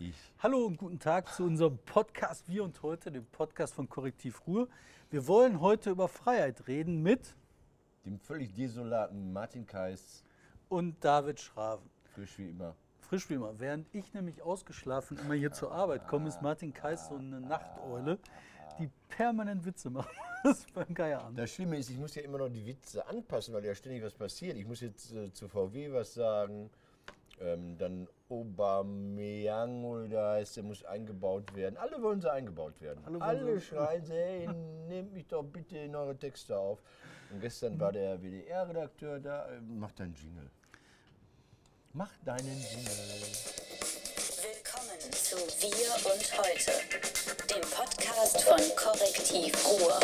Ich. Hallo und guten Tag zu unserem Podcast Wir und heute, dem Podcast von Korrektiv Ruhr. Wir wollen heute über Freiheit reden mit Dem völlig desolaten Martin Kais, und David Schraven. frisch wie immer. Frisch wie immer. Während ich nämlich ausgeschlafen immer hier zur Arbeit komme, ist Martin Kais so eine Nachteule, die permanent Witze macht. Das ist beim Geierabend. Das Schlimme ist, ich muss ja immer noch die Witze anpassen, weil ja ständig was passiert. Ich muss jetzt äh, zu VW was sagen. Ähm, dann Aubameyang oder heißt, der muss eingebaut werden. Alle wollen sie eingebaut werden. Alle Alle, schreien sie, hey, nehmt mich doch bitte in eure Texte auf. Und gestern war der WDR-Redakteur da, äh, mach deinen Jingle. Mach deinen Jingle. Willkommen zu Wir und Heute, dem Podcast von Korrektiv Ruhr.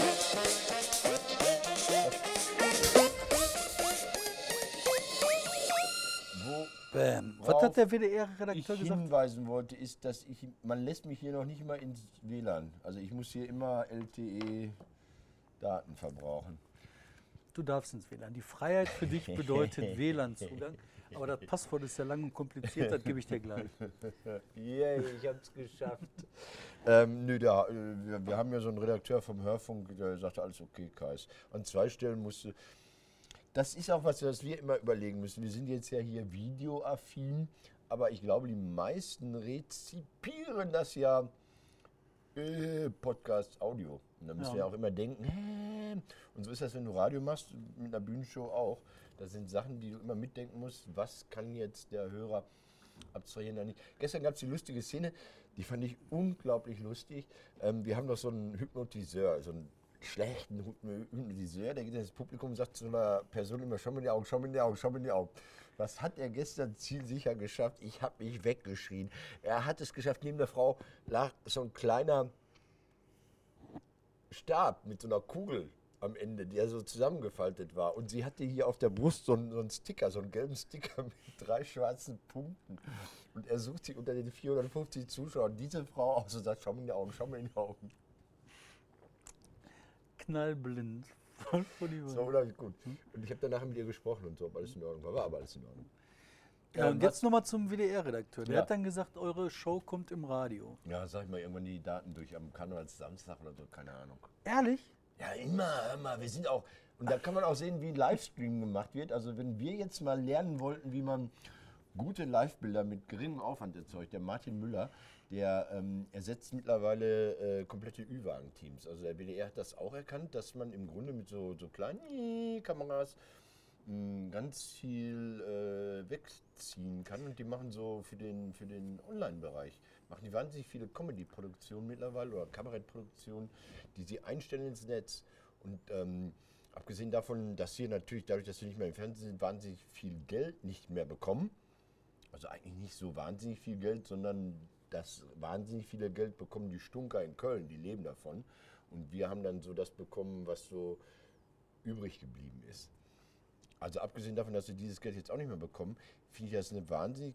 Bam. Was hat der ich WDR-Redakteur gesagt? hinweisen wollte, ist, dass ich, man lässt mich hier noch nicht mal ins WLAN. Also ich muss hier immer LTE-Daten verbrauchen. Du darfst ins WLAN. Die Freiheit für dich bedeutet WLAN-Zugang. Aber das Passwort ist ja lang und kompliziert, das gebe ich dir gleich. Yay, ich hab's geschafft. ähm, nö, da, äh, wir, wir haben ja so einen Redakteur vom Hörfunk, der sagte, alles okay, Kais. An zwei Stellen musste. Das ist auch was, was wir immer überlegen müssen. Wir sind jetzt ja hier videoaffin, aber ich glaube, die meisten rezipieren das ja äh, Podcast Audio. Und da müssen Ja. wir auch immer denken, hä? und so ist das, wenn du Radio machst, mit einer Bühnenshow auch. Das sind Sachen, die du immer mitdenken musst. Was kann jetzt der Hörer abstrahieren oder nicht? Gestern gab es die lustige Szene, die fand ich unglaublich lustig. Ähm, wir haben doch so einen Hypnotiseur, so einen schlechten Hypno- Hypnotiseur, der geht ins Publikum und sagt zu einer Person immer, schau mir in die Augen, schau mir in die Augen, schau mir in die Augen. Was hat er gestern zielsicher geschafft? Ich habe mich weggeschrien. Er hat es geschafft, neben der Frau lag so ein kleiner Stab mit so einer Kugel am Ende, der so zusammengefaltet war. Und sie hatte hier auf der Brust so einen, so einen Sticker, so einen gelben Sticker mit drei schwarzen Punkten. Und er sucht sie unter den 450 Zuschauern diese Frau aus und sagt, schau mir in die Augen, schau mir in die Augen. Knallblind. Das war unheimlich gut. Und ich habe danach mit ihr gesprochen und so, ob alles in Ordnung war. War aber alles in Ordnung. Ja, und Ähm, jetzt nochmal zum WDR-Redakteur. Der Ja. hat dann gesagt, eure Show kommt im Radio. Ja, sag ich mal irgendwann die Daten durch am Karnevalssamstag oder so, keine Ahnung. Ehrlich? Ja, immer, mal, wir sind auch. Und da kann man auch sehen, wie Livestream gemacht wird. Also, wenn wir jetzt mal lernen wollten, wie man gute Live-Bilder mit geringem Aufwand erzeugt, der Martin Müller, der ähm, ersetzt mittlerweile äh, komplette Ü-Wagen-Teams. Also, der WDR hat das auch erkannt, dass man im Grunde mit so, so kleinen Kameras mh, ganz viel äh, wegziehen kann. Und die machen so für den, für den Online-Bereich, machen die wahnsinnig viele Comedy-Produktionen mittlerweile oder Kabarettproduktionen, die sie einstellen ins Netz. Und ähm, abgesehen davon, dass sie natürlich, dadurch, dass sie nicht mehr im Fernsehen sind, wahnsinnig viel Geld nicht mehr bekommen. Also eigentlich nicht so wahnsinnig viel Geld, sondern das wahnsinnig viele Geld bekommen die Stunker in Köln, die leben davon. Und wir haben dann so das bekommen, was so übrig geblieben ist. Also abgesehen davon, dass wir dieses Geld jetzt auch nicht mehr bekommen, finde ich das eine wahnsinnig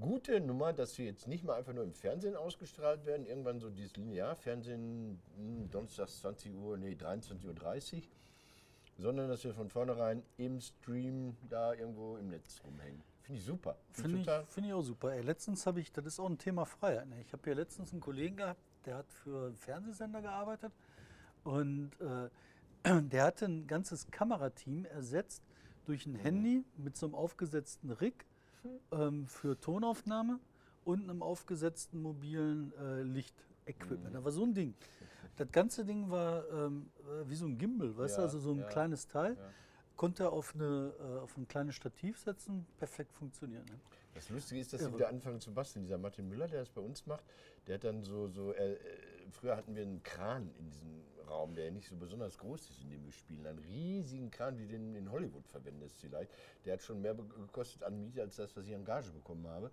gute Nummer, dass wir jetzt nicht mal einfach nur im Fernsehen ausgestrahlt werden, irgendwann so dieses Linearfernsehen, hm, donnerstags 20 Uhr, nee, 23.30 Uhr, sondern dass wir von vornherein im Stream da irgendwo im Netz rumhängen. Finde ich super. Finde ich, find ich auch super. Ey, letztens habe ich, das ist auch ein Thema Freiheit. Ne? Ich habe hier letztens einen Kollegen gehabt, der hat für einen Fernsehsender gearbeitet und äh, der hatte ein ganzes Kamerateam ersetzt durch ein Handy mit so einem aufgesetzten Rig ähm, für Tonaufnahme und einem aufgesetzten mobilen äh, Lichtequipment. Da war so ein Ding. Das ganze Ding war ähm, äh, wie so ein Gimbal, weißt du, Ja, also so ein ja, kleines Teil. ja. Konnte er auf, eine, äh, auf ein kleines Stativ setzen, perfekt funktionieren. Ne? Das Lustige ist, dass sie wieder anfangen zu basteln. Dieser Martin Müller, der das bei uns macht, der hat dann so, so äh, äh, früher hatten wir einen Kran in diesem Raum, der nicht so besonders groß ist, in dem wir spielen. Einen riesigen Kran, wie den in Hollywood verwendest vielleicht. Der hat schon mehr gekostet an Miete, als das, was ich an Gage bekommen habe.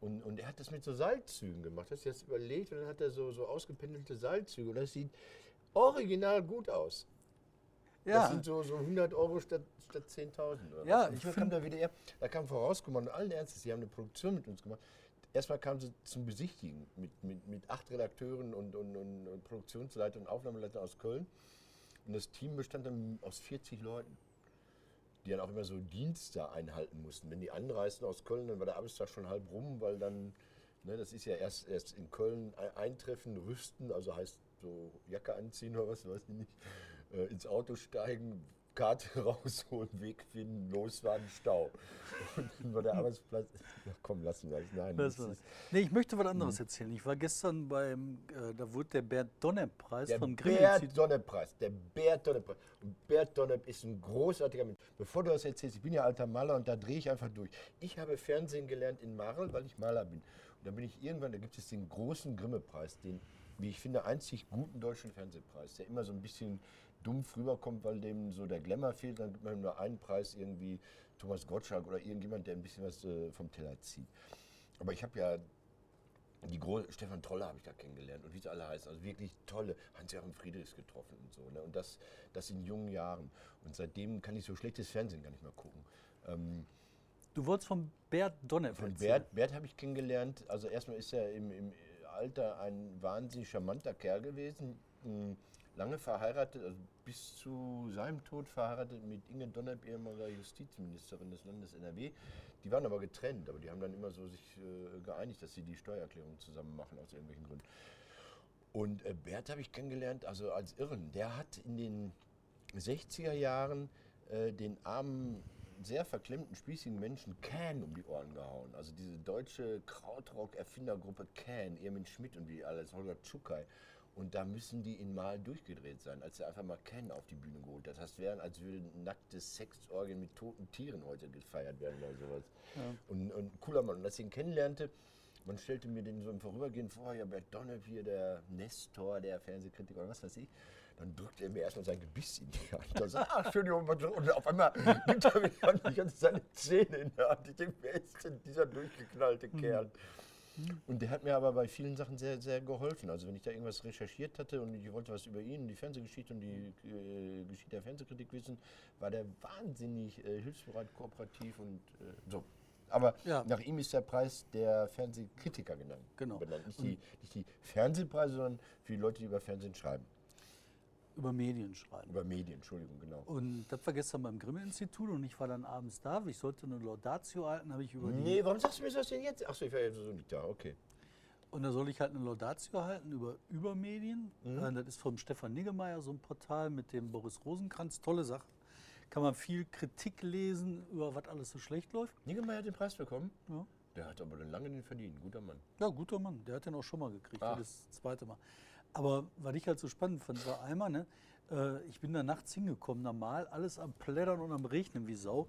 Und, und er hat das mit so Seilzügen gemacht. Hast du das überlegt? Und dann hat er so, so ausgependelte Seilzüge. Und das sieht original gut aus. Das sind so, so 100 Euro statt, statt 10.000 oder Ja, was. Ich kam find- der WDR, da kam Vorauskommando allen Ernstes, die haben eine Produktion mit uns gemacht. Erstmal kamen sie zum Besichtigen mit, mit, mit acht Redakteuren und, und, und, und Produktionsleitern und Aufnahmeleitern aus Köln. Und das Team bestand dann aus 40 Leuten, die dann auch immer so Dienste einhalten mussten. Wenn die anreisten aus Köln, dann war der Arbeitstag schon halb rum, weil dann Ne, das ist ja erst, erst in Köln ein- eintreffen, rüsten, also heißt so Jacke anziehen oder was, weiß ich nicht, äh, ins Auto steigen, Karte rausholen, Weg finden, losfahren, Stau. Und dann war der Arbeitsplatz, ach komm, lassen wir es. Nein, Das das nee, ich möchte was anderes erzählen. Ich war gestern beim, äh, da wurde der Bert Donner-Preis der vom Bert Grimme-Institut. Donner-Preis, der Bert Donner-Preis. Und Bert Donner ist ein großartiger Mensch. Bevor du das erzählst, ich bin ja alter Maler und da drehe ich einfach durch. Ich habe Fernsehen gelernt in Marl, weil ich Maler bin. Und dann bin ich irgendwann, da gibt es den großen Grimme-Preis, den, wie ich finde, einzig guten deutschen Fernsehpreis, der immer so ein bisschen dumpf rüberkommt, weil dem so der Glamour fehlt. Dann gibt man nur einen Preis, irgendwie Thomas Gottschalk oder irgendjemand, der ein bisschen was äh, vom Teller zieht. Aber ich habe ja die Gro Stefan Troller habe ich da kennengelernt und wie sie alle heißen. Also wirklich tolle. Hans-Joachim Friedrichs getroffen und so. Ne? Und das, das in jungen Jahren. Und seitdem kann ich so schlechtes Fernsehen gar nicht mehr gucken. Ähm, Du wolltest von Bert Donner von. Bert, Bert habe ich kennengelernt. Also erstmal ist er im, im Alter ein wahnsinnig charmanter Kerl gewesen. Mh, Lange verheiratet, also bis zu seinem Tod verheiratet mit Inge Donnerb, ehemaliger Justizministerin des Landes NRW. Die waren aber getrennt, aber die haben dann immer so sich äh, geeinigt, dass sie die Steuererklärung zusammen machen, aus irgendwelchen Gründen. Und äh, Bert habe ich kennengelernt, also als Irren. Der hat in den 60er Jahren äh, den armen, sehr verklemmten, spießigen Menschen Can um die Ohren gehauen. Also diese deutsche Krautrock-Erfindergruppe Can, Ermin Schmidt und wie alles, Holger Tschukai. Und da müssen die in Mal durchgedreht sein, als er einfach mal Can auf die Bühne geholt hat. Das wären, als würden nackte Sexorgien mit toten Tieren heute gefeiert werden oder sowas. Und, und cooler Mann. Und als ich ihn kennenlernte, man stellte mir den so im Vorübergehen vor, ja, Bert Donnev hier, der Nestor, der Fernsehkritiker oder was weiß ich. Dann drückte er mir erstmal sein Gebiss in die Hand. Da sagt, ah, Entschuldigung, und auf einmal nimmt er mir die ganze seine Zähne in der Hand. Ich denke, wer ist denn dieser durchgeknallte Kerl? Und der hat mir aber bei vielen Sachen sehr, sehr geholfen. Also wenn ich da irgendwas recherchiert hatte und ich wollte was über ihn, die Fernsehgeschichte und die äh, Geschichte der Fernsehkritik wissen, war der wahnsinnig äh, hilfsbereit, kooperativ und äh, so. Aber Ja. nach ihm ist der Preis der Fernsehkritiker genannt. Genau. Benannt. Nicht, die, nicht die Fernsehpreise, sondern für die Leute, die über Fernsehen schreiben. Über Medien schreiben. Über Medien, Entschuldigung, genau. Und das war gestern beim Grimme-Institut und ich war dann abends da. Ich sollte eine Laudatio halten, habe ich über die Nee, warum sagst du mir das denn jetzt? Achso, ich war ja so nicht da, okay. Und da soll ich halt eine Laudatio halten über Übermedien. Äh, Das ist vom Stefan Niggemeier, so ein Portal mit dem Boris Rosenkranz. Tolle Sache. Kann man viel Kritik lesen, über was alles so schlecht läuft. Niggemeier hat den Preis bekommen? Ja. Der hat aber lange den verdient, guter Mann. Ja, guter Mann. Der hat den auch schon mal gekriegt, Ach. das zweite Mal. Aber was ich halt so spannend fand, war einmal, ne, äh, ich bin da nachts hingekommen, normal, alles am Plättern und am Regnen wie Sau.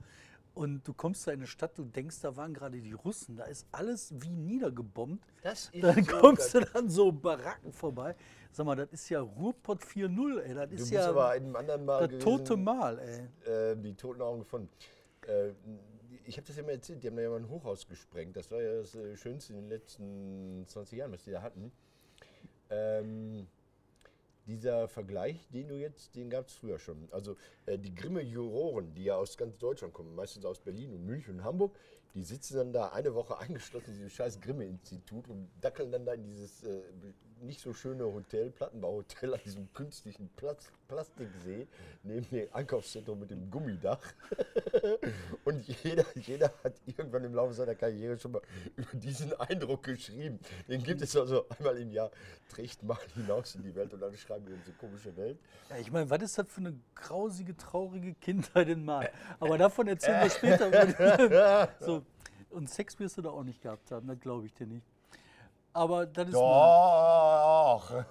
Und du kommst da in eine Stadt, du denkst, da waren gerade die Russen, da ist alles wie niedergebombt. Das ist Dann so kommst geil. du dann so Baracken vorbei. Sag mal, das ist ja Ruhrpott 4.0, ey. Das Du ist bist ja aber einem anderen Mal das gewesen, tote Mal, ey. äh, die toten Augen gefunden. Äh, ich habe das ja mal erzählt, die haben da ja mal ein Hochhaus gesprengt. Das war ja das äh, Schönste in den letzten 20 Jahren, was die da hatten. Ähm, dieser Vergleich, den du jetzt, den gab es früher schon. Also äh, die Grimme-Juroren, die ja aus ganz Deutschland kommen, meistens aus Berlin und München und Hamburg, die sitzen dann da eine Woche eingeschlossen in diesem scheiß Grimme-Institut und dackeln dann da in dieses äh, nicht so schöne Hotel, Plattenbauhotel an diesem künstlichen Plas Plastiksee neben dem Einkaufszentrum mit dem Gummidach. und jeder, jeder hat irgendwann im Laufe seiner Karriere schon mal über diesen Eindruck geschrieben. Den gibt es also einmal im Jahr, trägt mal hinaus in die Welt und dann schreiben wir unsere komische Welt. Ja, ich meine, was ist das für eine grausige, traurige Kindheit in Mal? Aber davon erzählen wir später. so, und Sex wirst du da auch nicht gehabt haben, das glaube ich dir nicht. Aber das ist. Doch!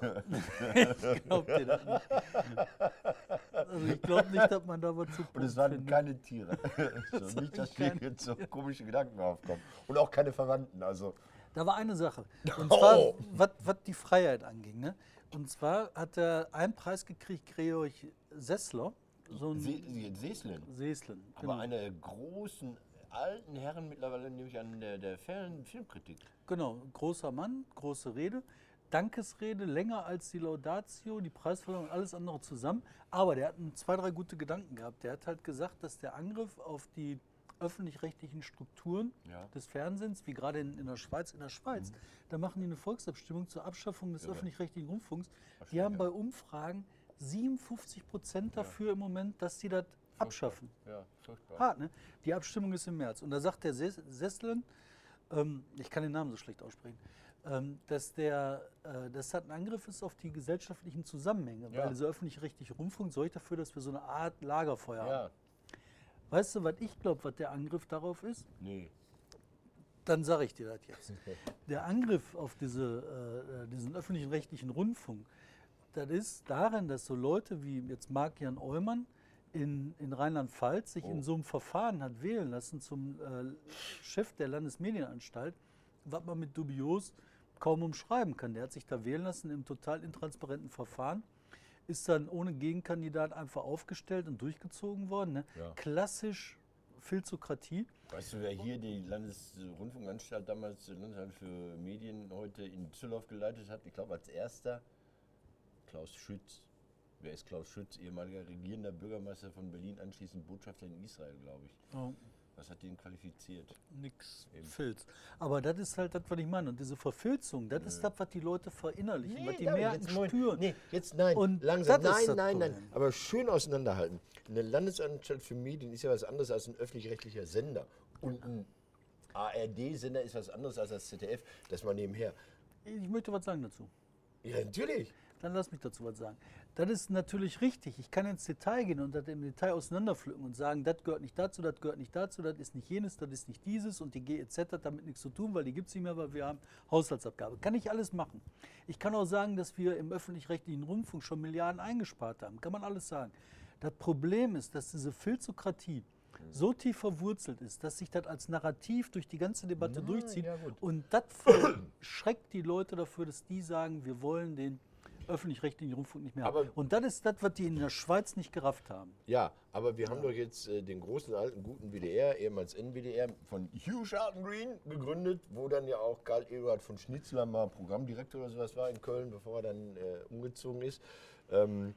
Ich glaub dir das nicht. Also ich glaube nicht, dass man da was zu Und es waren findet. keine Tiere. so, nicht, dass keine jetzt so komische Gedanken aufkommen. Und auch keine Verwandten. Also, Da war eine Sache. Und Oh. zwar, was, was die Freiheit anging. Ne? Und zwar hat er einen Preis gekriegt, Georg Sessler. So ein Se Se Seeslen. Seeslen. Aber Genau. einer der großen alten Herren mittlerweile, nämlich an der, der Film Filmkritik. genau, großer Mann, große Rede. Dankesrede, länger als die Laudatio, die Preisverleihung und alles andere zusammen. Aber der hat ein- zwei, drei gute Gedanken gehabt. Der hat halt gesagt, dass der Angriff auf die öffentlich-rechtlichen Strukturen Ja. des Fernsehens, wie gerade in, in der Schweiz, in der Schweiz, da machen die eine Volksabstimmung zur Abschaffung des Mhm. Ja. öffentlich-rechtlichen Rundfunks. Die haben ja. bei Umfragen 57 Prozent dafür im Moment, dass sie das abschaffen. Ja, furchtbar. Hart, ne? Die Abstimmung ist im März. Und da sagt der Ses Sesslen, ähm, ich kann den Namen so schlecht aussprechen, ähm, dass der, äh, das hat ein Angriff ist auf die gesellschaftlichen Zusammenhänge, Ja. weil dieser öffentlich-rechtliche Rundfunk sorgt dafür, dass wir so eine Art Lagerfeuer haben. Ja, Weißt du, was ich glaube, was der Angriff darauf ist? nee. Dann sage ich dir das jetzt. Der Angriff auf diese, äh, äh, diesen öffentlichen rechtlichen Rundfunk, das ist darin, dass so Leute wie jetzt Marc-Jan Eumann in, in Rheinland-Pfalz sich Oh. in so einem Verfahren hat wählen lassen zum äh, Chef der Landesmedienanstalt, was man mit dubios kaum umschreiben kann. Der hat sich da wählen lassen im total intransparenten Verfahren, ist dann ohne Gegenkandidat einfach aufgestellt und durchgezogen worden. Ne? Ja. Klassisch Filzokratie. Weißt du, wer hier die Landesrundfunkanstalt damals, die Landesanstalt für Medien heute in Düsseldorf geleitet hat? Ich glaube als erster Klaus Schütz. Wer ist Klaus Schütz? Ehemaliger regierender Bürgermeister von Berlin, anschließend Botschafter in Israel, glaube ich. Ja. Was hat den qualifiziert? Nix Eben. Filz. Aber das ist halt das, was ich meine. Und diese Verfilzung, das ist das, was die Leute verinnerlichen, was die merken, spüren. Nee, jetzt nein, Und langsam. das ist Nein, das nein, nein. Problem. Aber schön auseinanderhalten. Eine Landesanstalt für Medien ist ja was anderes als ein öffentlich-rechtlicher Sender. Und ein ARD-Sender ist was anderes als das ZDF. Das mal nebenher. Ich möchte was sagen dazu. Ja, natürlich. Dann lass mich dazu was sagen. Das ist natürlich richtig. Ich kann ins Detail gehen und das im Detail auseinanderpflücken und sagen, das gehört nicht dazu, das gehört nicht dazu, das ist nicht jenes, das ist nicht dieses und die GEZ hat damit nichts zu tun, weil die gibt es nicht mehr, weil wir haben Haushaltsabgabe. Kann ich alles machen. Ich kann auch sagen, dass wir im öffentlich-rechtlichen Rundfunk schon Milliarden eingespart haben. Kann man alles sagen. Das Problem ist, dass diese Filzokratie so tief verwurzelt ist, dass sich das als Narrativ durch die ganze Debatte Nein, durchzieht. ja. Und das schreckt die Leute dafür, dass die sagen, wir wollen den öffentlich-rechtlichen Rundfunk nicht mehr haben. Aber- Und das ist das, was die in der Schweiz nicht gerafft haben. Ja, aber wir haben doch jetzt äh, den großen alten guten WDR, ehemals NWDR, von Hugh Sharton Green gegründet, wo dann ja auch Karl Eduard von Schnitzler mal Programmdirektor oder sowas war in Köln, bevor er dann äh, umgezogen ist. Ähm,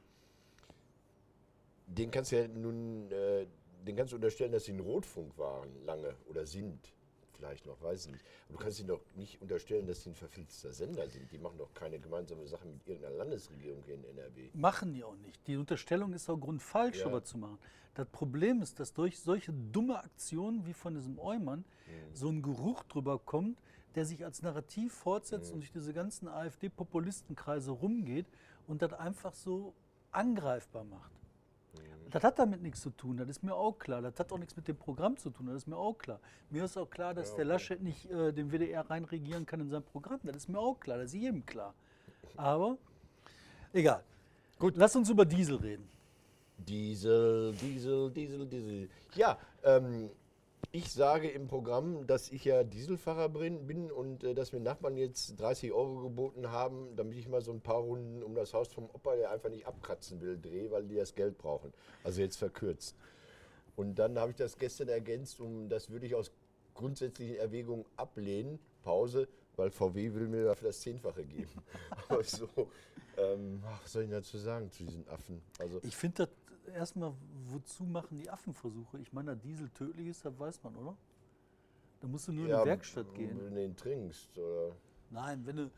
den kannst du ja nun, äh, den kannst du unterstellen, dass sie ein Rotfunk waren, lange oder sind. Vielleicht noch, weiß ich nicht. Aber du kannst ihnen doch nicht unterstellen, dass sie ein verfilzter Sender sind. Die machen doch keine gemeinsame Sache mit irgendeiner Landesregierung hier in NRW. Machen die auch nicht. Die Unterstellung ist auch grundfalsch, Ja. sowas zu machen. Das Problem ist, dass durch solche dumme Aktionen wie von diesem Eumann so ein Geruch drüber kommt, der sich als Narrativ fortsetzt und durch diese ganzen AfD-Populistenkreise rumgeht und das einfach so angreifbar macht. Das hat damit nichts zu tun, das ist mir auch klar. Das hat auch nichts mit dem Programm zu tun, das ist mir auch klar. Mir ist auch klar, dass Ja, der okay. Laschet nicht äh, den WDR reinregieren kann in sein Programm. Das ist mir auch klar, das ist jedem klar. Aber egal. Gut, lass uns über Diesel reden. Diesel, Diesel, Diesel, Diesel. Ja, ähm, ich sage im Programm, dass ich ja Dieselfahrer bin und äh, dass mir Nachbarn jetzt 30 Euro geboten haben, damit ich mal so ein paar Runden um das Haus vom Opa, der einfach nicht abkratzen will, drehe, weil die das Geld brauchen. Also jetzt verkürzt. Und dann habe ich das gestern ergänzt, um das würde ich aus grundsätzlichen Erwägungen ablehnen. Pause, weil VW will mir dafür das Zehnfache geben. Aber so, ähm, was soll ich dazu sagen zu diesen Affen? Also Ich finde das erstmal, wozu machen die Affenversuche? Ich meine, dass Diesel tödlich ist, das weiß man, oder? Da musst du nur in Ja, eine Werkstatt gehen. Wenn du den trinkst, oder? Nein, wenn du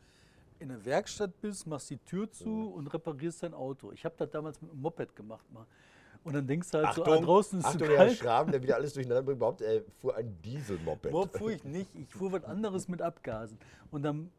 in der Werkstatt bist, machst die Tür zu und reparierst dein Auto. Ich habe das damals mit dem Moped gemacht mal. Und dann denkst du halt so, ah, draußen ist Achtung, zu Herr kalt. Schraben, der wieder alles durcheinander bringt. Überhaupt, er fuhr ein Dieselmoped. Boah, fuhr ich nicht. Ich fuhr was anderes mit Abgasen. Und dann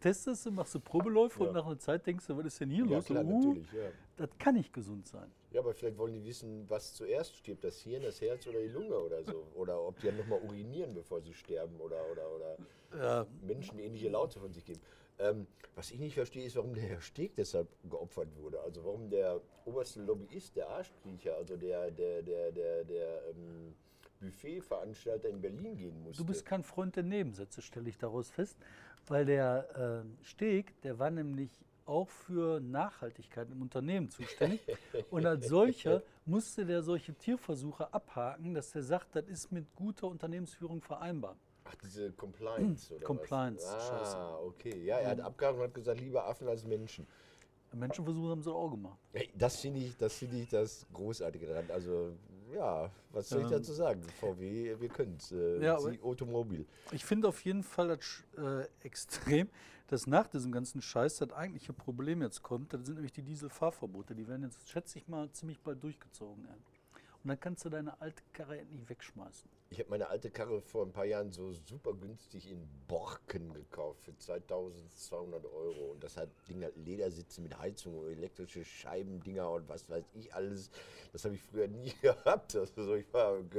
testest du, machst du Probeläufe Ja. und nach einer Zeit denkst du, was ist denn hier Ja, los? klar, uh, natürlich. Ja. Das kann nicht gesund sein. ja, aber vielleicht wollen die wissen, was zuerst stirbt, das Hirn, das Herz oder die Lunge oder so. Oder ob die dann nochmal urinieren, bevor sie sterben oder, oder, oder Ja, menschenähnliche Laute von sich geben. Ähm, was ich nicht verstehe, ist, warum der Herr Steg deshalb geopfert wurde. Also warum der oberste Lobbyist, der Arschkriecher, also der, der, der, der, der ähm, Buffetveranstalter in Berlin gehen musste. Du bist kein Freund der Nebensätze, stelle ich daraus fest. Weil der äh, Steg, der war nämlich auch für Nachhaltigkeit im Unternehmen zuständig. Und als solcher musste der solche Tierversuche abhaken, dass er sagt, das ist mit guter Unternehmensführung vereinbar. Ach, diese Compliance oder Compliance, was? scheiße. Ah, okay. Ja, er hat abgehakt und hat gesagt, lieber Affen als Menschen. Menschenversuche haben sie auch gemacht. Hey, das finde ich, das finde ich das Großartige daran. Also, ja, was soll ich Ähm, dazu sagen? VW, wir können es. Äh, Ja, Sie Automobil. Ich finde auf jeden Fall das äh, extrem, dass nach diesem ganzen Scheiß das eigentliche Problem jetzt kommt. Das sind nämlich die Dieselfahrverbote. Die werden jetzt, schätze ich mal, ziemlich bald durchgezogen. Ey. und dann kannst du deine alte Karre endlich wegschmeißen. Ich habe meine alte Karre vor ein paar Jahren so super günstig in Borken gekauft für 2200 Euro. Und das hat Ding hat Ledersitze mit Heizung und elektrische Scheibendinger und was weiß ich alles. Das habe ich früher nie gehabt. Also ich war und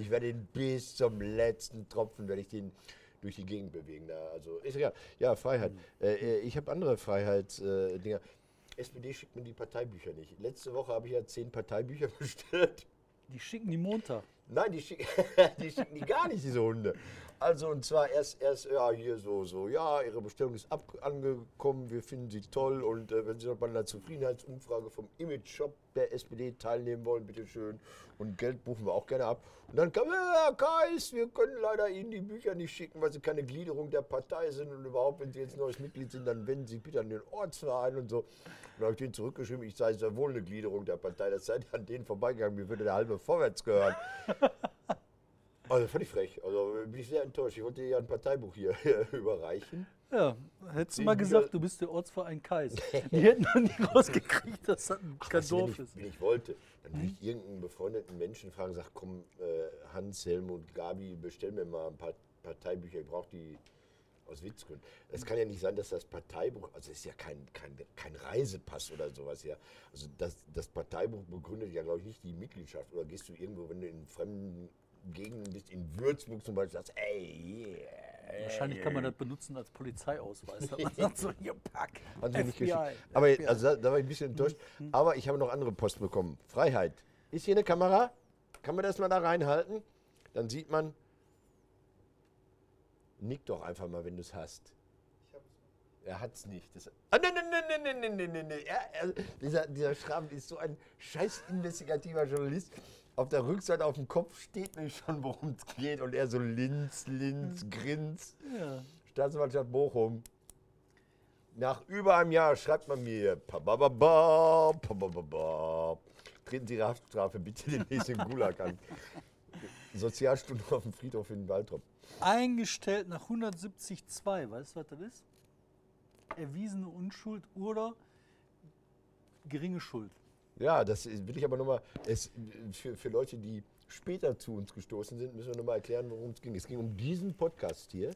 ich werde ihn bis zum letzten Tropfen, werde ich den durch die Gegend bewegen. Also ist egal. Ja, Freiheit. Äh, ich habe andere Freiheitsdinger. SPD schickt mir die Parteibücher nicht. Letzte Woche habe ich ja zehn Parteibücher bestellt. Die schicken die Montag. Nein, die, schick, die schicken die gar nicht, diese Hunde. Also und zwar erst, erst ja, hier so, so, ja, Ihre Bestellung ist ab, angekommen, wir finden Sie toll und äh, wenn Sie noch bei einer Zufriedenheitsumfrage vom Image-Shop der SPD teilnehmen wollen, bitteschön. Und Geld buchen wir auch gerne ab. Und dann kam, Herr Kais, wir können leider Ihnen die Bücher nicht schicken, weil Sie keine Gliederung der Partei sind und überhaupt, wenn Sie jetzt neues Mitglied sind, dann wenden Sie bitte an den Ortsverein und so. Und dann habe ich denen zurückgeschrieben, ich sei sehr wohl eine Gliederung der Partei, das sei an denen vorbeigegangen, mir würde der halbe vorwärts gehören. Also ich frech. Also bin ich sehr enttäuscht. Ich wollte ja ein Parteibuch hier überreichen. Ja, hättest du mal gesagt, du bist der Ortsverein Kais. Die hätten noch nie rausgekriegt, dass das Ach, kein Dorf ich, ist. wenn ich wollte, dann würde ich irgendeinen befreundeten Menschen fragen, sag, komm, äh, Hans, Helmut, Gabi, bestell mir mal ein paar Parteibücher, ich brauche die aus Witzgründen. Es kann ja nicht sein, dass das Parteibuch, also es ist ja kein, kein, kein Reisepass oder sowas, ja. Also das, das Parteibuch begründet ja, glaube ich, nicht die Mitgliedschaft. Oder gehst du irgendwo, wenn du in fremden Gegenden bist, in Würzburg zum Beispiel, sagst, ey, yeah. Wahrscheinlich kann man das benutzen als Polizeiausweis. Man sagt so, hier, pack, FBI. Aber FBI. also, da, war ich ein bisschen enttäuscht. Aber ich habe noch andere Post bekommen. Freiheit. Ist hier eine Kamera? Kann man das mal da reinhalten? Dann sieht man. Nick doch einfach mal, wenn du es hast. Er hat es nicht. Das, ah, nein, nein, nein, nein, nein, nein, nein, nein. Er, er, dieser, dieser Schramm ist so ein scheiß investigativer Journalist. Auf der Rückseite auf dem Kopf steht mir schon, worum es geht. Und er so Linz, Linz, Grins. Ja. Staatsanwaltschaft Bochum. Nach über einem Jahr schreibt man mir, pabababa, pabababa, treten Sie Ihre Haftstrafe bitte demnächst in Gulag an. Sozialstunde auf dem Friedhof in Waldrop. Eingestellt nach 170.2, weißt du, was das ist? Erwiesene Unschuld oder geringe Schuld. Ja, das will ich aber nochmal, für, für Leute, die später zu uns gestoßen sind, müssen wir nochmal erklären, worum es ging. Es ging um diesen Podcast hier.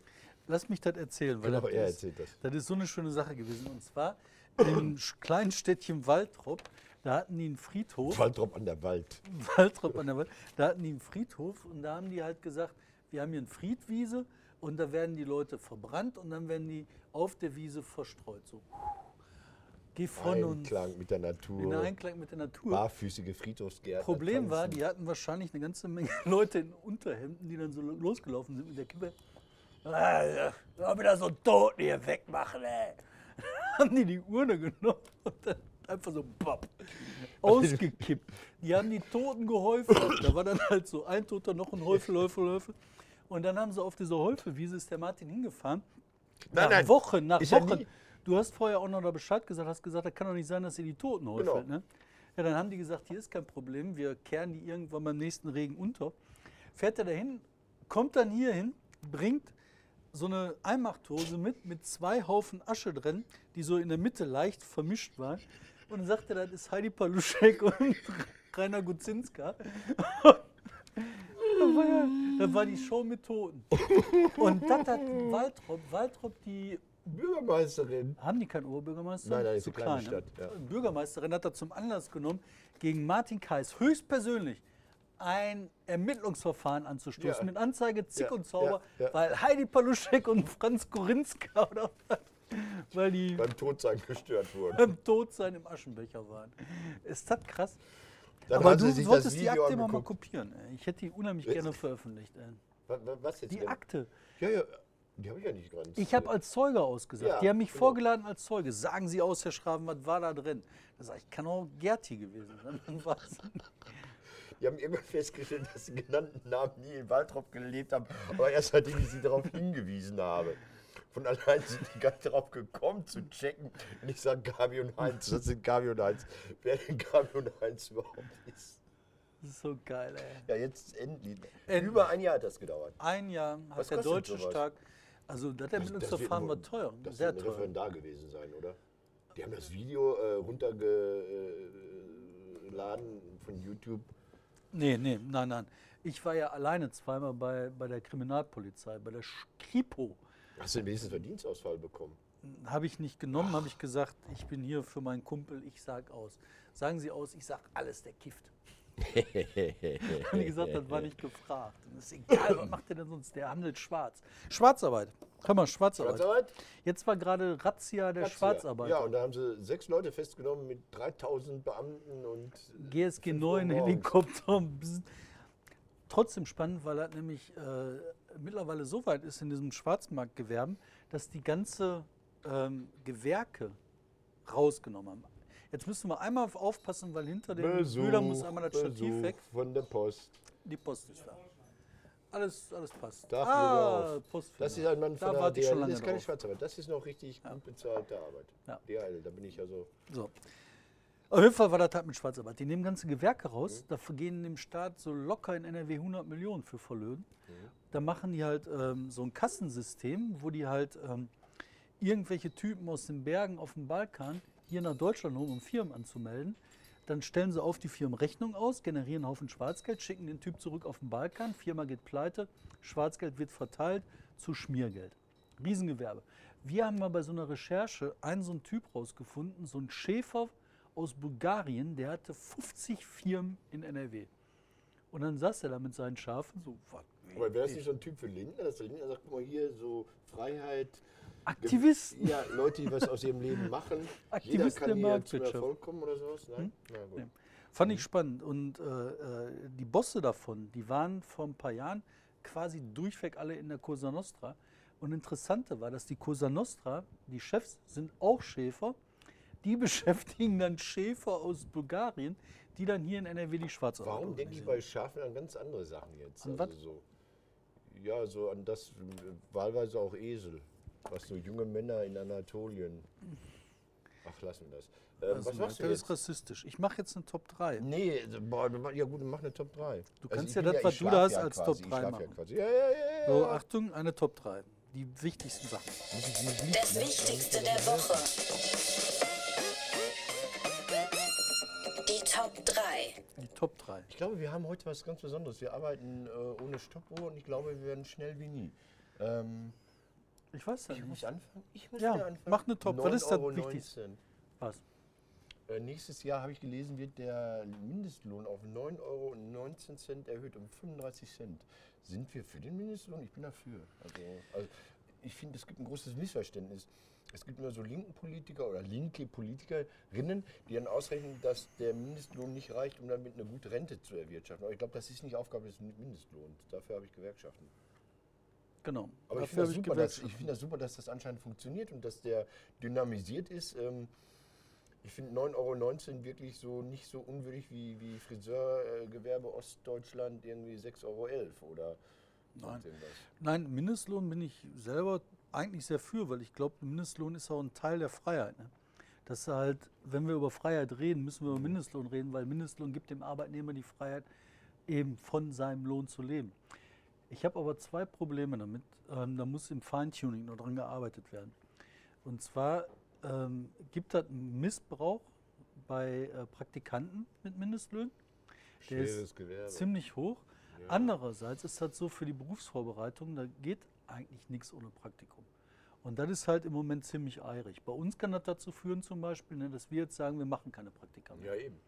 Lass mich das erzählen, weil Genau, das, er ist, erzählt das. das ist so eine schöne Sache gewesen. Und zwar im kleinen Städtchen Waldrop, da hatten die einen Friedhof. Waldrop an der Wald. Waldrop an der Wald. Da hatten die einen Friedhof und da haben die halt gesagt, wir haben hier eine Friedwiese und da werden die Leute verbrannt und dann werden die auf der Wiese verstreut. So. Geh von uns. Einklang mit der In Natur. Einklang mit der Natur. Barfüßige Friedhofsgärten. Problem war, die hatten wahrscheinlich eine ganze Menge Leute in Unterhemden, die dann so losgelaufen sind mit der Kippe. Ah, soll wieder so einen Toten hier wegmachen, ey. haben die die Urne genommen und dann einfach so bap, ausgekippt. Die haben die Toten gehäufelt. Da war dann halt so ein Toter, noch ein Häufel, Häufel, Häufel. Und dann haben sie auf dieser Häufelwiese, ist der Martin hingefahren. Nein, nach nein. Wochen, nach Wochen. Du hast vorher auch noch da Bescheid gesagt, hast gesagt, das kann doch nicht sein, dass ihr die Toten häufelt. Genau. Ne? Ja, dann haben die gesagt, hier ist kein Problem, wir kehren die irgendwann beim nächsten Regen unter. Fährt er dahin, kommt dann hier hin, bringt so eine Einmachtdose mit, mit zwei Haufen Asche drin, die so in der Mitte leicht vermischt waren. Und dann sagt er, das ist Heidi Paluschek und Rainer Gutzinska. Da war, ja, da war die Show mit Toten. Und das hat Waldrop, Waldrop die Bürgermeisterin. haben die keinen Oberbürgermeister? Nein, nein, ist Zu klein, Stadt, ja. Bürgermeisterin hat das zum Anlass genommen, gegen Martin Kais höchstpersönlich ein Ermittlungsverfahren anzustoßen Ja. mit Anzeige Zick Ja, und Zauber, weil Heidi Paluschek und Franz Korinska oder was, weil die Beim Todsein gestört wurden. beim Todsein im Aschenbecher waren. Ist das krass? Dann Aber du solltest die Akte immer mal angeguckt. kopieren. Ey. Ich hätte die unheimlich gerne veröffentlicht. Ey. Wa- wa- Was jetzt Die denn? Akte. Ja, ja, die habe ich ja nicht ganz. Ich habe als Zeuge ausgesagt. Ja, die haben mich genau. vorgeladen als Zeuge. Sagen Sie aus, Herr Schraven, was war da drin? Da sage ich, kann auch Gerti gewesen sein. Die haben irgendwann festgestellt, dass die genannten Namen nie in Waldrop gelebt haben, aber erst seitdem ich sie darauf hingewiesen habe. Von allein sind die gar nicht darauf gekommen zu checken, wenn ich sage Gabi und Heinz, das sind Gabi und Heinz, wer denn Gabi und Heinz überhaupt ist. Das ist so geil, ey. Ja, jetzt endlich. Endlich. Über ein Jahr hat das gedauert. Ein Jahr hat Was der Deutsche? Stark. Also das Ermittlungsverfahren war teuer, Das sehr teuer. Referendar gewesen sein, oder? Die haben das Video äh, runtergeladen von YouTube. Nee, nee, nein, nein. Ich war ja alleine zweimal bei, bei der Kriminalpolizei, bei der Kripo. Hast du wenigstens einen Dienstausfall bekommen? Habe ich nicht genommen, habe ich gesagt, ich bin hier für meinen Kumpel, ich sag aus. Sagen Sie aus, ich sag alles, der kifft. Die gesagt, das war nicht gefragt. Und ist egal, was macht der denn sonst? Der handelt schwarz. Schwarzarbeit. Hör mal, Schwarzarbeit. Schwarzarbeit? Jetzt war gerade Razzia der Razzia. Schwarzarbeiter. Ja, und da haben sie sechs Leute festgenommen mit 3000 Beamten und. GSG fünf 9 Uhr morgens. Helikopter. Trotzdem spannend, weil das nämlich äh, mittlerweile so weit ist in diesem Schwarzmarktgewerben, dass die ganze ähm, Gewerke rausgenommen haben. Jetzt müssen wir einmal auf- aufpassen, weil hinter den Besuch, muss einmal das Stativ Besuch weg. Von der Post. Die Post ist da. Alles, alles passt. Darf ah, Post. Das ist ein Mann Da von der ich schon DHL. Das ist keine drauf. Schwarzarbeit. Das ist noch richtig gut bezahlte Arbeit. Ja. DHL, da bin ich also. So. Auf jeden Fall war das halt mit Schwarzarbeit. Die nehmen ganze Gewerke raus, da vergehen dem Staat so locker in NRW 100 Millionen für Verlöhnen. Da machen die halt ähm, so ein Kassensystem, wo die halt ähm, irgendwelche Typen aus den Bergen auf dem Balkan hier nach Deutschland holen, um Firmen anzumelden. Dann stellen sie auf die Firmen Rechnung aus, generieren einen Haufen Schwarzgeld, schicken den Typ zurück auf den Balkan, Firma geht pleite, Schwarzgeld wird verteilt zu Schmiergeld. Riesengewerbe. Wir haben mal bei so einer Recherche einen so einen Typ rausgefunden, so ein Schäfer aus Bulgarien, der hatte 50 Firmen in NRW. Und dann saß er da mit seinen Schafen, so, was, Aber wäre das nicht so ein Typ für Lindner, dass der Lindner sagt, guck mal hier, so Freiheit. Aktivisten. Ja, Leute, die was aus ihrem Leben machen. Jeder Aktivisten kann der hier zum Marktwirtschaft. Erfolg kommen oder sowas? Nein? Na gut. Nee. Fand ich spannend. Und äh, äh, die Bosse davon, die waren vor ein paar Jahren quasi durchweg alle in der Cosa Nostra. Und interessante war, dass die Cosa Nostra, die Chefs sind auch Schäfer, die beschäftigen dann Schäfer aus Bulgarien, die dann hier in NRW die Schwarzarbeit Warum denke ich bei Schafen an ganz andere Sachen jetzt? An also was? so, ja, so an das, äh, wahlweise auch Esel. Was so junge Männer in Anatolien. Ach, lassen wir das. Ähm, Also, was machst du das jetzt? ist rassistisch. Ich mache jetzt eine Top 3. Nee, also, boah, ja gut, dann mach eine Top 3. Du kannst ja das, was ich du da hast, ja als quasi, Top ich 3 schlaf machen. Ja, quasi. ja, ja, ja, ja. So, Achtung, eine Top 3. Die wichtigsten Sachen. Das Wichtigste der Woche. Die Top 3. Die Top 3. Ich glaube, wir haben heute was ganz Besonderes. Wir arbeiten äh, ohne Stoppuhr und ich glaube, wir werden schnell wie nie. Ähm, Ich weiß ja ich muss nicht. anfangen. Ich muss Ja, anfangen. mach eine Top. Was ist das 9,19 Euro. Wichtigste? Was? Äh, nächstes Jahr habe ich gelesen, wird der Mindestlohn auf 9,19 Euro erhöht um 35 Cent. Sind wir für den Mindestlohn? Ich bin dafür. Also, also ich finde, es gibt ein großes Missverständnis. Es gibt nur so linken Politiker oder linke Politikerinnen, die dann ausrechnen, dass der Mindestlohn nicht reicht, um damit eine gute Rente zu erwirtschaften. Aber ich glaube, das ist nicht Aufgabe des Mindestlohns. Dafür habe ich Gewerkschaften. Genau. Aber ich finde das, super, dass- ich find das super, dass das anscheinend funktioniert und dass der dynamisiert ist. Ähm, ich finde 9,19 Euro wirklich so nicht so unwürdig wie, wie Friseurgewerbe Ostdeutschland irgendwie 6,11 Euro oder Nein. Nein, Mindestlohn bin ich selber eigentlich sehr für, weil ich glaube, Mindestlohn ist auch ein Teil der Freiheit. Ne? Dass halt, wenn wir über Freiheit reden, müssen wir über Mindestlohn reden, weil Mindestlohn gibt dem Arbeitnehmer die Freiheit, eben von seinem Lohn zu leben. Ich habe aber zwei Probleme damit. Ähm, da muss im Feintuning noch dran gearbeitet werden. Und zwar ähm, gibt es einen Missbrauch bei äh, Praktikanten mit Mindestlöhnen. Der ist Gewerbe. ziemlich hoch. Andererseits ist das so für die Berufsvorbereitung, da geht eigentlich nichts ohne Praktikum. Und das ist halt im Moment ziemlich eilig. Bei uns kann das dazu führen zum Beispiel, ne, dass wir jetzt sagen, wir machen keine Praktika mehr. Ja, eben.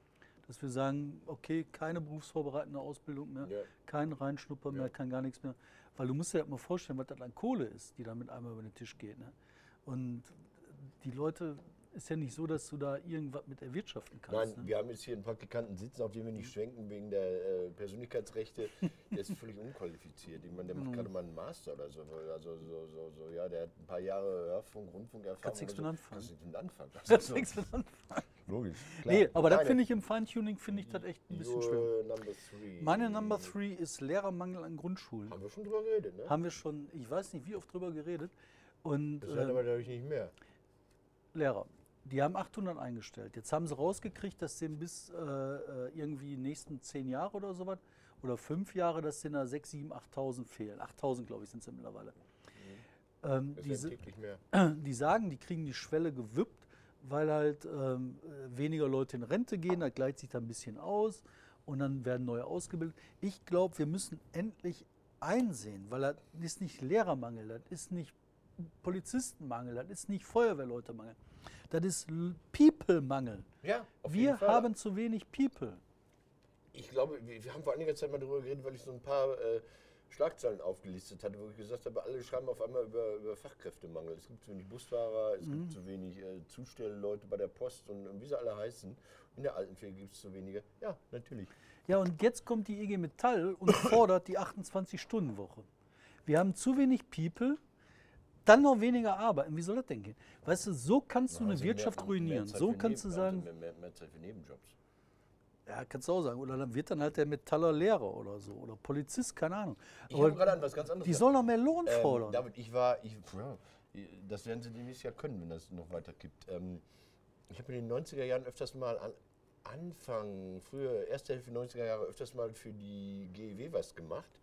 Dass wir sagen, okay, keine berufsvorbereitende Ausbildung mehr, Ja. kein Reinschnupper mehr, Ja. kein gar nichts mehr. Weil du musst dir halt mal vorstellen, was das an Kohle ist, die da mit einmal über den Tisch geht. Ne? Und die Leute, ist ja nicht so, dass du da irgendwas mit erwirtschaften Nein, kannst. ne? wir haben jetzt hier einen Praktikanten sitzen, auf den wir nicht schwenken wegen der äh, Persönlichkeitsrechte. Der ist völlig unqualifiziert. Ich meine, der macht gerade mal einen Master oder so. Also so, so, so, ja, der hat ein paar Jahre Hörfunk, Rundfunkerfahrung. Kannst nichts oder mit so. anfangen. Kannst nichts mit anfangen. Das Das ist so. nichts mit anfangen. Logisch. Klar. Nee, aber das finde ich im Feintuning, finde ich das echt ein bisschen schwer. Your number three. Meine Number three ist Lehrermangel an Grundschulen. Haben wir schon drüber geredet, ne? Haben wir schon, ich weiß nicht wie oft drüber geredet. Und Das werden ähm, aber, glaube ich, nicht mehr. Lehrer, die haben 800 eingestellt. Jetzt haben sie rausgekriegt, dass denen bis äh, äh, irgendwie nächsten 10 Jahre oder sowas oder 5 Jahre, dass denen da 6, 7, 8.000 fehlen. 8.000 glaube ich sind es ja mittlerweile. Ähm, werden täglich mehr. die sagen, die kriegen die Schwelle gewippt, weil halt ähm, äh, weniger Leute in Rente gehen, das gleicht sich da ein bisschen aus und dann werden neue ausgebildet. Ich glaube, wir müssen endlich einsehen, weil das ist nicht Lehrermangel, das ist nicht Polizistenmangel, das ist nicht Feuerwehrleutemangel, das ist People-Mangel. Ja, auf Wir jeden Fall. haben zu wenig People. Ich glaube, wir, wir haben vor einiger Zeit mal darüber geredet, weil ich so ein paar äh, Schlagzeilen aufgelistet hatte, wo ich gesagt habe, alle schreiben auf einmal über, über Fachkräftemangel. Es gibt zu wenig Busfahrer, es gibt zu wenig äh, Zustellleute bei der Post und, und wie sie alle heißen. In der Altenpflege gibt es zu wenige. Ja, natürlich. Ja, und jetzt kommt die IG Metall und fordert die 28-Stunden-Woche. Wir haben zu wenig People, dann noch weniger arbeiten. Wie soll das denn gehen? Weißt du, so kannst du eine Also Wirtschaft mehr- ruinieren. mehr So kannst du sagen, also Mehr, mehr, mehr Zeit für Nebenjobs. Ja, kannst du auch sagen. Oder dann wird dann halt der Metaller Lehrer oder so. Oder Polizist, keine Ahnung. Ich habe gerade an was ganz anderes die sollen noch mehr Lohn Ähm, fordern. David, ich war, ich, ja, das werden sie demnächst ja können, wenn das noch weiter gibt. Ähm, ich habe in den 90er Jahren öfters mal an Anfang, früher, erste Hälfte 90er Jahre öfters mal für die GEW was gemacht.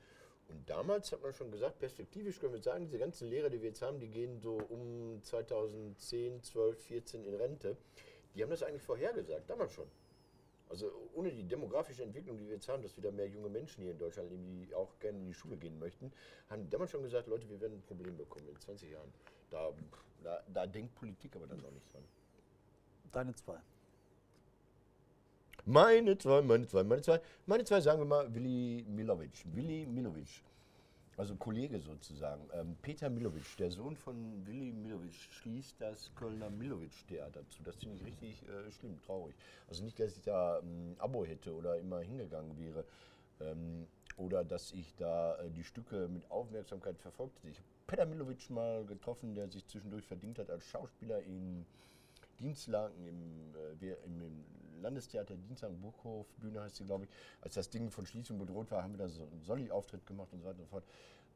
Und damals hat man schon gesagt, perspektivisch können wir sagen, diese ganzen Lehrer, die wir jetzt haben, die gehen so um 2010, 12, 14 in Rente. Die haben das eigentlich vorhergesagt, damals schon. Also ohne die demografische Entwicklung, die wir jetzt haben, dass wieder mehr junge Menschen hier in Deutschland leben, die auch gerne in die Schule gehen möchten, haben die damals schon gesagt, Leute, wir werden ein Problem bekommen in 20 Jahren. Da, da, da denkt Politik aber dann noch nicht dran. Deine zwei. Meine zwei, meine zwei, meine zwei. Meine zwei sagen wir mal Willi Milovic. Willi Milovic. Also Kollege sozusagen. Ähm, Peter Milovic, der Sohn von Willi Milovic, schließt das Kölner Milovic-Theater zu. Das finde ich richtig äh, schlimm, traurig. Also nicht, dass ich da ein Abo hätte oder immer hingegangen wäre. Ähm, oder dass ich da äh, die Stücke mit Aufmerksamkeit verfolgt hätte. Ich habe Peter Milovic mal getroffen, der sich zwischendurch verdient hat als Schauspieler in Dienstlagen im, äh, im, im Landestheater Dienstlagen Burghof, Bühne heißt sie, glaube ich. Als das Ding von Schließung bedroht war, haben wir da so einen Solli-Auftritt gemacht und so weiter und so fort.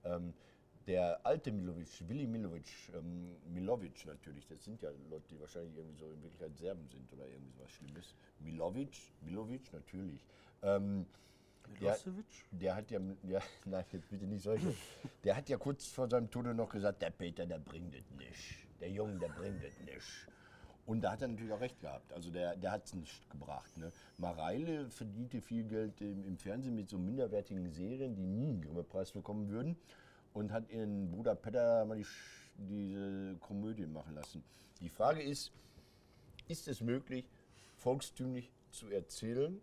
Ähm, der alte Milovic, Willi Milovic, ähm, Milovic natürlich, das sind ja Leute, die wahrscheinlich irgendwie so in Wirklichkeit Serben sind oder irgendwie sowas Schlimmes. Milovic, Milovic natürlich. Ähm, der, Milosevic? der hat ja, ja, nein, jetzt bitte nicht solche. Der hat ja kurz vor seinem Tode noch gesagt, der Peter, der bringt es nicht. Der Junge, der bringt es nicht. Und da hat er natürlich auch recht gehabt. Also der, der hat es nicht gebracht. Ne? Mareile verdiente viel Geld im, im Fernsehen mit so minderwertigen Serien, die nie einen Grimme-Preis bekommen würden. Und hat ihren Bruder Petter mal die, diese Komödie machen lassen. Die Frage ist, ist es möglich, volkstümlich zu erzählen,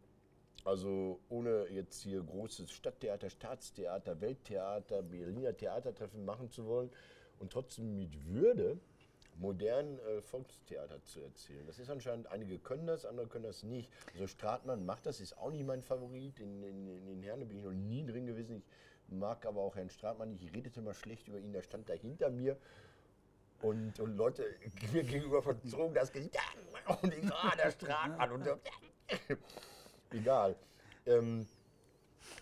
also ohne jetzt hier großes Stadttheater, Staatstheater, Welttheater, Berliner Theatertreffen machen zu wollen und trotzdem mit Würde modern äh, Volkstheater zu erzählen. Das ist anscheinend, einige können das, andere können das nicht. Also Stratmann macht das, ist auch nicht mein Favorit. In, in, in den Herne bin ich noch nie drin gewesen. Ich mag aber auch Herrn Stratmann. Ich redete mal schlecht über ihn, der stand da hinter mir. Und, und Leute mir gegenüber verzogen das Gesicht. Und ich, ah, der Stratmann. Und, egal. Ähm,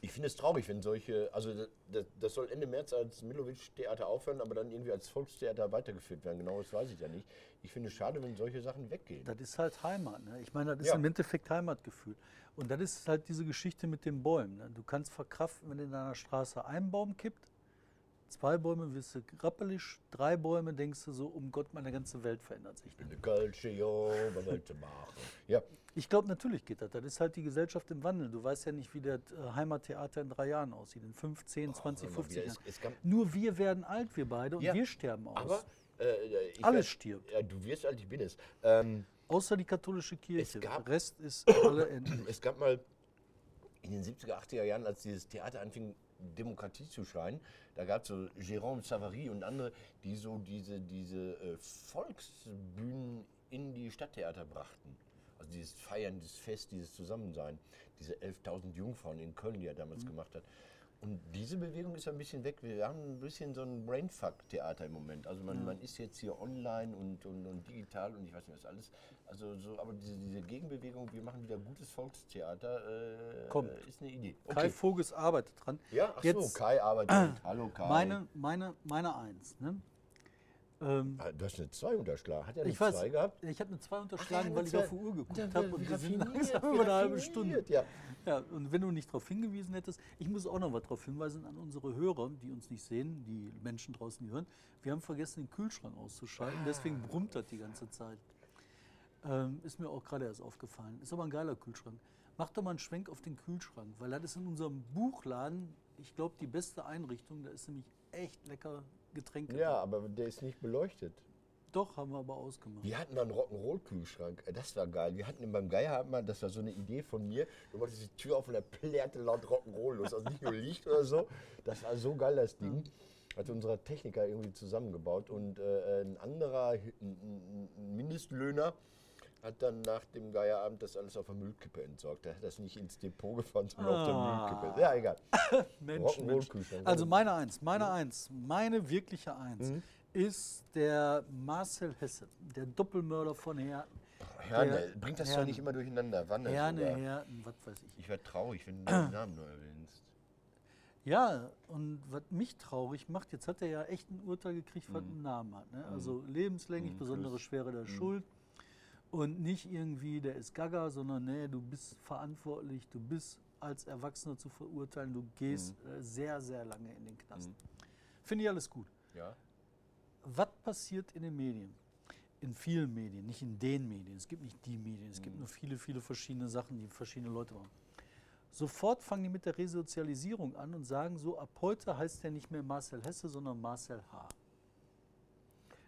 ich finde es traurig, wenn solche, also das, das soll Ende März als Milovic-Theater aufhören, aber dann irgendwie als Volkstheater weitergeführt werden. Genau das weiß ich ja nicht. Ich finde es schade, wenn solche Sachen weggehen. Das ist halt Heimat. Ne? Ich meine, das ist Ja. im Endeffekt Heimatgefühl. Und das ist halt diese Geschichte mit den Bäumen. Ne? Du kannst verkraften, wenn in deiner Straße ein Baum kippt, zwei Bäume wirst du rappelig, drei Bäume denkst du so, um Gott, meine ganze Welt verändert sich. Eine Kölsche, jo, was wollte machen? Ja, Ich glaube, natürlich geht das. Das ist halt die Gesellschaft im Wandel. Du weißt ja nicht, wie das äh, Heimattheater in drei Jahren aussieht, in 5, 10, 20, hör mal 50 wieder, Jahren. es- es gab- Nur wir werden alt, wir beide, und Ja, wir sterben aus. aber äh, ich Alles werd- stirbt. Ja, du wirst alt, ich bin es. Ähm, Außer die katholische Kirche. gab- Der Rest ist alle endlich. Es gab mal in den 70er, 80er Jahren, als dieses Theater anfing, Demokratie zu schreien, da gab es so Jérôme Savary und andere, die so diese, diese äh, Volksbühnen in die Stadttheater brachten. Also dieses Feiern, dieses Fest, dieses Zusammensein, diese 11.000 Jungfrauen in Köln, die er damals gemacht hat. Und diese Bewegung ist ein bisschen weg. Wir haben ein bisschen so ein Brainfuck-Theater im Moment. Also man, man ist jetzt hier online und, und, und digital und ich weiß nicht was alles. Also so, aber diese, diese Gegenbewegung, wir machen wieder gutes Volkstheater, äh, Kommt. ist eine Idee. Kai Voges arbeitet dran. Ja, ach so, Jetzt Kai arbeitet. Hallo Kai. meine, meine, meine Eins. Ne? Ähm, Ah, Du hast eine 2 unterschlagen. Hat er eine ich weiß, 2 gehabt? ich habe eine 2 Ach, unterschlagen, ja, weil ich auf die Uhr geguckt habe und wir sind langsam über eine halbe Stunde. Ja. Ja, und wenn du nicht darauf hingewiesen hättest, ich muss auch noch was darauf hinweisen an unsere Hörer, die uns nicht sehen, die Menschen draußen die hören. Wir haben vergessen, den Kühlschrank auszuschalten, deswegen brummt das die ganze Zeit. Ähm, ist mir auch gerade erst aufgefallen. Ist aber ein geiler Kühlschrank. Mach doch mal einen Schwenk auf den Kühlschrank, weil das ist in unserem Buchladen, ich glaube, die beste Einrichtung. Da ist nämlich echt lecker Getränke. Ja, aber der ist nicht beleuchtet. Doch, haben wir aber ausgemacht. Wir hatten mal einen Rock'n'Roll-Kühlschrank. Äh, Das war geil. Wir hatten beim Geier, hatten wir- das war so eine Idee von mir. Du machst die Tür auf und da plärrte laut Rock'n'Roll los. Also nicht nur Licht oder so. Das war so geil, das Ding. Hat unser Techniker irgendwie zusammengebaut. Und äh, ein anderer, ein Mindestlöhner, hat dann nach dem Geierabend das alles auf der Müllkippe entsorgt. Er hat das nicht ins Depot gefahren, sondern auf Ah. der Müllkippe. Ja, egal. Mensch, Mensch. Also meine Eins, meine Eins, meine wirkliche Eins Mhm. ist der Marcel Hesse, der Doppelmörder von Herten. Herne, bringt das doch Herne. nicht immer durcheinander. Wanne Herne, sogar. Herten, was weiß ich. Ich werde traurig, wenn du den Namen nur erwähnst. Ja, und was mich traurig macht, jetzt hat er ja echt ein Urteil gekriegt, Mhm. was einen Namen hat. Ne? Also lebenslänglich, besondere plus. Schwere der Schuld. Und nicht irgendwie, der ist gaga, sondern nee, du bist verantwortlich, du bist als Erwachsener zu verurteilen, du gehst Mhm. äh, sehr, sehr lange in den Knast. Finde ich alles gut. Ja? Was passiert in den Medien? In vielen Medien, nicht in den Medien. Es gibt nicht die Medien, es gibt Mhm. nur viele, viele verschiedene Sachen, die verschiedene Leute machen. Sofort fangen die mit der Resozialisierung an und sagen so, ab heute heißt der nicht mehr Marcel Hesse, sondern Marcel H.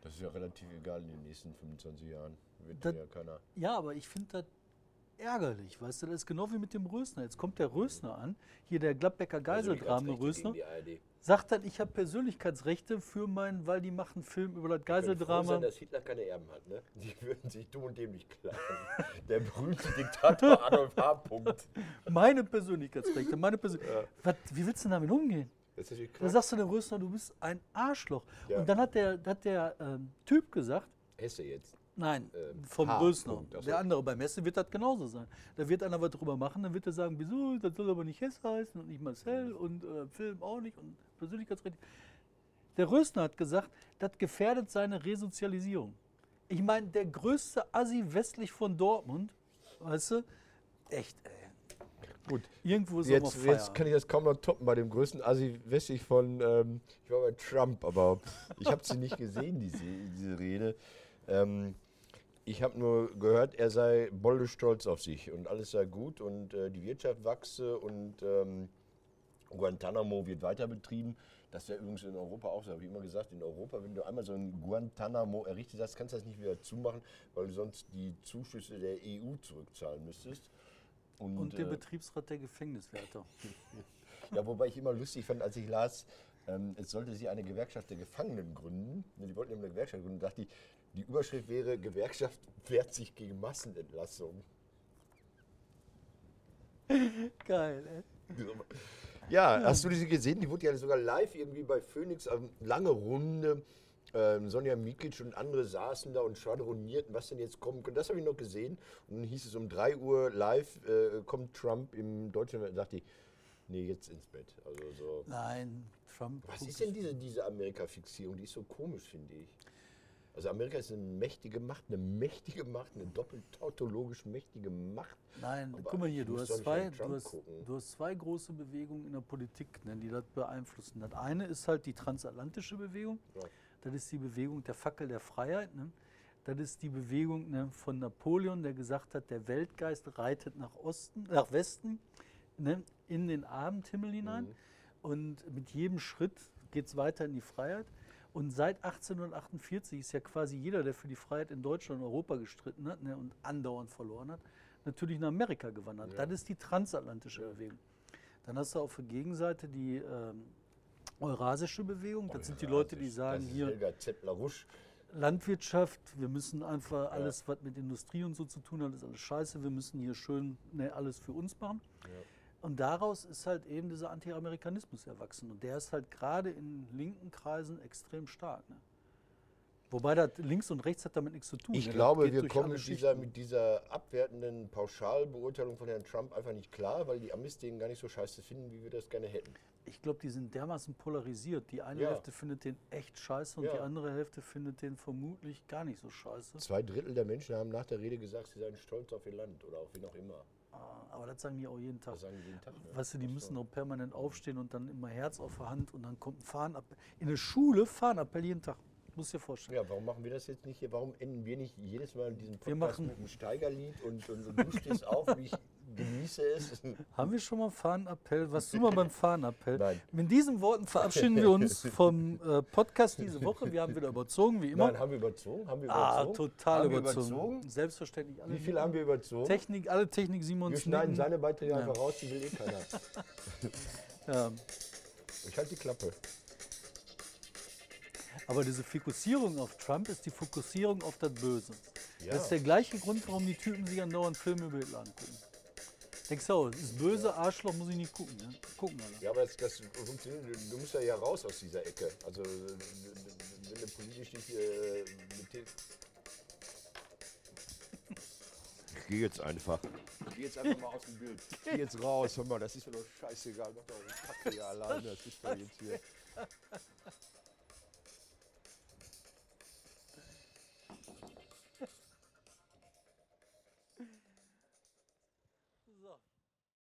Das ist ja relativ egal in den nächsten 25 Jahren. Wird Das- ja keiner. Ja, aber ich finde das ärgerlich, weißt du, das ist genau wie mit dem Rösner. Jetzt kommt der Rösner an, hier der Gladbecker Geiseldrame Rösner, sagt dann, ich habe Persönlichkeitsrechte für meinen, weil die machen Film über das Geiseldrama. dass Hitler keine Erben hat, ne? Die würden sich dumm und dämlich klagen. Der berühmte Diktator Adolf H. Punkt. Meine Persönlichkeitsrechte, meine Persön Was, Wie willst du denn damit umgehen? Das ist natürlich Da sagst du dem Rösner, du bist ein Arschloch. Ja. Und dann hat der, hat der ähm, Typ gesagt, Hesse jetzt. nein, Ähm, vom H. Rösner. Punkt. Der andere beim Messe wird das genauso sein. Da wird einer was drüber machen, dann wird er sagen, wieso, das soll aber nicht Hesse heißen und nicht Marcel und äh, Film auch nicht und Persönlichkeitsrechte. Der Rösner hat gesagt, das gefährdet seine Resozialisierung. Ich meine, der größte Assi westlich von Dortmund, weißt du, echt, ey. Gut. Irgendwo ist Jetzt, jetzt kann ich das kaum noch toppen bei dem größten Assi westlich von, ähm, ich war bei Trump, aber ich habe sie nicht gesehen, diese, diese Rede. Ähm, ich habe nur gehört, er sei bolle stolz auf sich und alles sei gut und äh, die Wirtschaft wachse und ähm, Guantanamo wird weiter betrieben. Das wäre übrigens in Europa auch so, habe ich immer gesagt, in Europa, wenn du einmal so ein Guantanamo errichtet hast, kannst du das nicht wieder zumachen, weil du sonst die Zuschüsse der EU zurückzahlen müsstest. Und der äh, Betriebsrat der Gefängniswärter. ja, wobei ich immer lustig fand, als ich las, ähm, es sollte sie eine Gewerkschaft der Gefangenen gründen. Ne, Die wollten eben eine Gewerkschaft gründen. dachte ich, die Überschrift wäre, Gewerkschaft wehrt sich gegen Massenentlassung. Geil, ey. Ja, hast du diese gesehen? Die wurde ja sogar live irgendwie bei Phoenix, ähm, lange Runde. Ähm, Sonja Mikic und andere saßen da und schwadronierten, was denn jetzt kommen könnte. Das habe ich noch gesehen. Und dann hieß es um 3 Uhr live, äh, kommt Trump im Deutschen, da dachte ich, nee, jetzt ins Bett. Also so. Nein, Trump. Was ist denn diese, diese Amerika-Fixierung? Die ist so komisch, finde ich. Also Amerika ist eine mächtige Macht, eine mächtige Macht, eine doppelt tautologisch mächtige Macht. Nein, Aber guck mal hier, du hast, zwei, du, hast, du hast zwei große Bewegungen in der Politik, ne, die das beeinflussen. Das eine ist halt die transatlantische Bewegung. Ja. Das ist die Bewegung der Fackel der Freiheit. Ne? Das ist die Bewegung ne, von Napoleon, der gesagt hat, der Weltgeist reitet nach Osten, nach Westen, ne, in den Abendhimmel hinein. Mhm. Und mit jedem Schritt geht es weiter in die Freiheit. Und seit 1848 ist ja quasi jeder, der für die Freiheit in Deutschland und Europa gestritten hat ne, und andauernd verloren hat, natürlich nach Amerika gewandert. Ja. Das ist die transatlantische Bewegung. Dann hast du auf der Gegenseite die ähm, eurasische Bewegung. Das sind die Leute, die sagen hier. Landwirtschaft, wir müssen einfach alles, was mit Industrie und so zu tun hat, ist alles scheiße. Wir müssen hier schön ne, alles für uns machen. Und daraus ist halt eben dieser Anti-Amerikanismus erwachsen. Und der ist halt gerade in linken Kreisen extrem stark. Ne? Wobei das links und rechts hat damit nichts zu tun. Ich ne? Glaube, wir kommen mit dieser, mit dieser abwertenden Pauschalbeurteilung von Herrn Trump einfach nicht klar, weil die Amis den gar nicht so scheiße finden, wie wir das gerne hätten. Ich glaube, die sind dermaßen polarisiert. Die eine Ja. Hälfte findet den echt scheiße und Ja. die andere Hälfte findet den vermutlich gar nicht so scheiße. Zwei Drittel der Menschen haben nach der Rede gesagt, sie seien stolz auf ihr Land oder auf wen auch immer. Ah, Aber das sagen die auch jeden Tag. Das sagen die jeden Tag. Ne? Weißt du, die müssen auch permanent aufstehen und dann immer Herz auf der Hand und dann kommt ein Fahnenappell. In der Schule Fahnenappell jeden Tag. Muss dir vorstellen. Ja, warum machen wir das jetzt nicht hier? Warum enden wir nicht jedes Mal diesen Podcast machen- mit einem Steigerlied und, und, und du stehst auf, wie ich genieße es? Haben wir schon mal einen Fahnenappell? Was tun wir beim Fahnenappell? Nein. Mit diesen Worten verabschieden wir uns vom äh, Podcast diese Woche. Wir haben wieder überzogen, wie immer. Nein, haben wir überzogen? Haben wir ah, überzogen? total haben überzogen. Überzogen? Selbstverständlich. Alle Wie viel haben wir überzogen? Technik, alle Technik Simons wir schneiden seine Beiträge Ja. einfach raus, die will eh keiner. Ja. Ich halte die Klappe. Aber diese Fokussierung auf Trump ist die Fokussierung auf das Böse. Ja. Das ist der gleiche Grund, warum die Typen sich andauernd Filme über Hitler angucken. Denkst du, auch, das ist böse, Arschloch, muss ich nicht gucken. Ja? Gucken alle. Ja, aber das, das funktioniert. Du- Du musst ja, ja raus aus dieser Ecke. Also, wenn du politisch nicht äh, mit den. Ich gehe jetzt einfach. Ich gehe jetzt einfach mal aus dem Bild. Ich gehe jetzt raus. Hör mal, das ist mir doch scheißegal. Mach doch Kacke hier alleine. Das ist doch jetzt hier.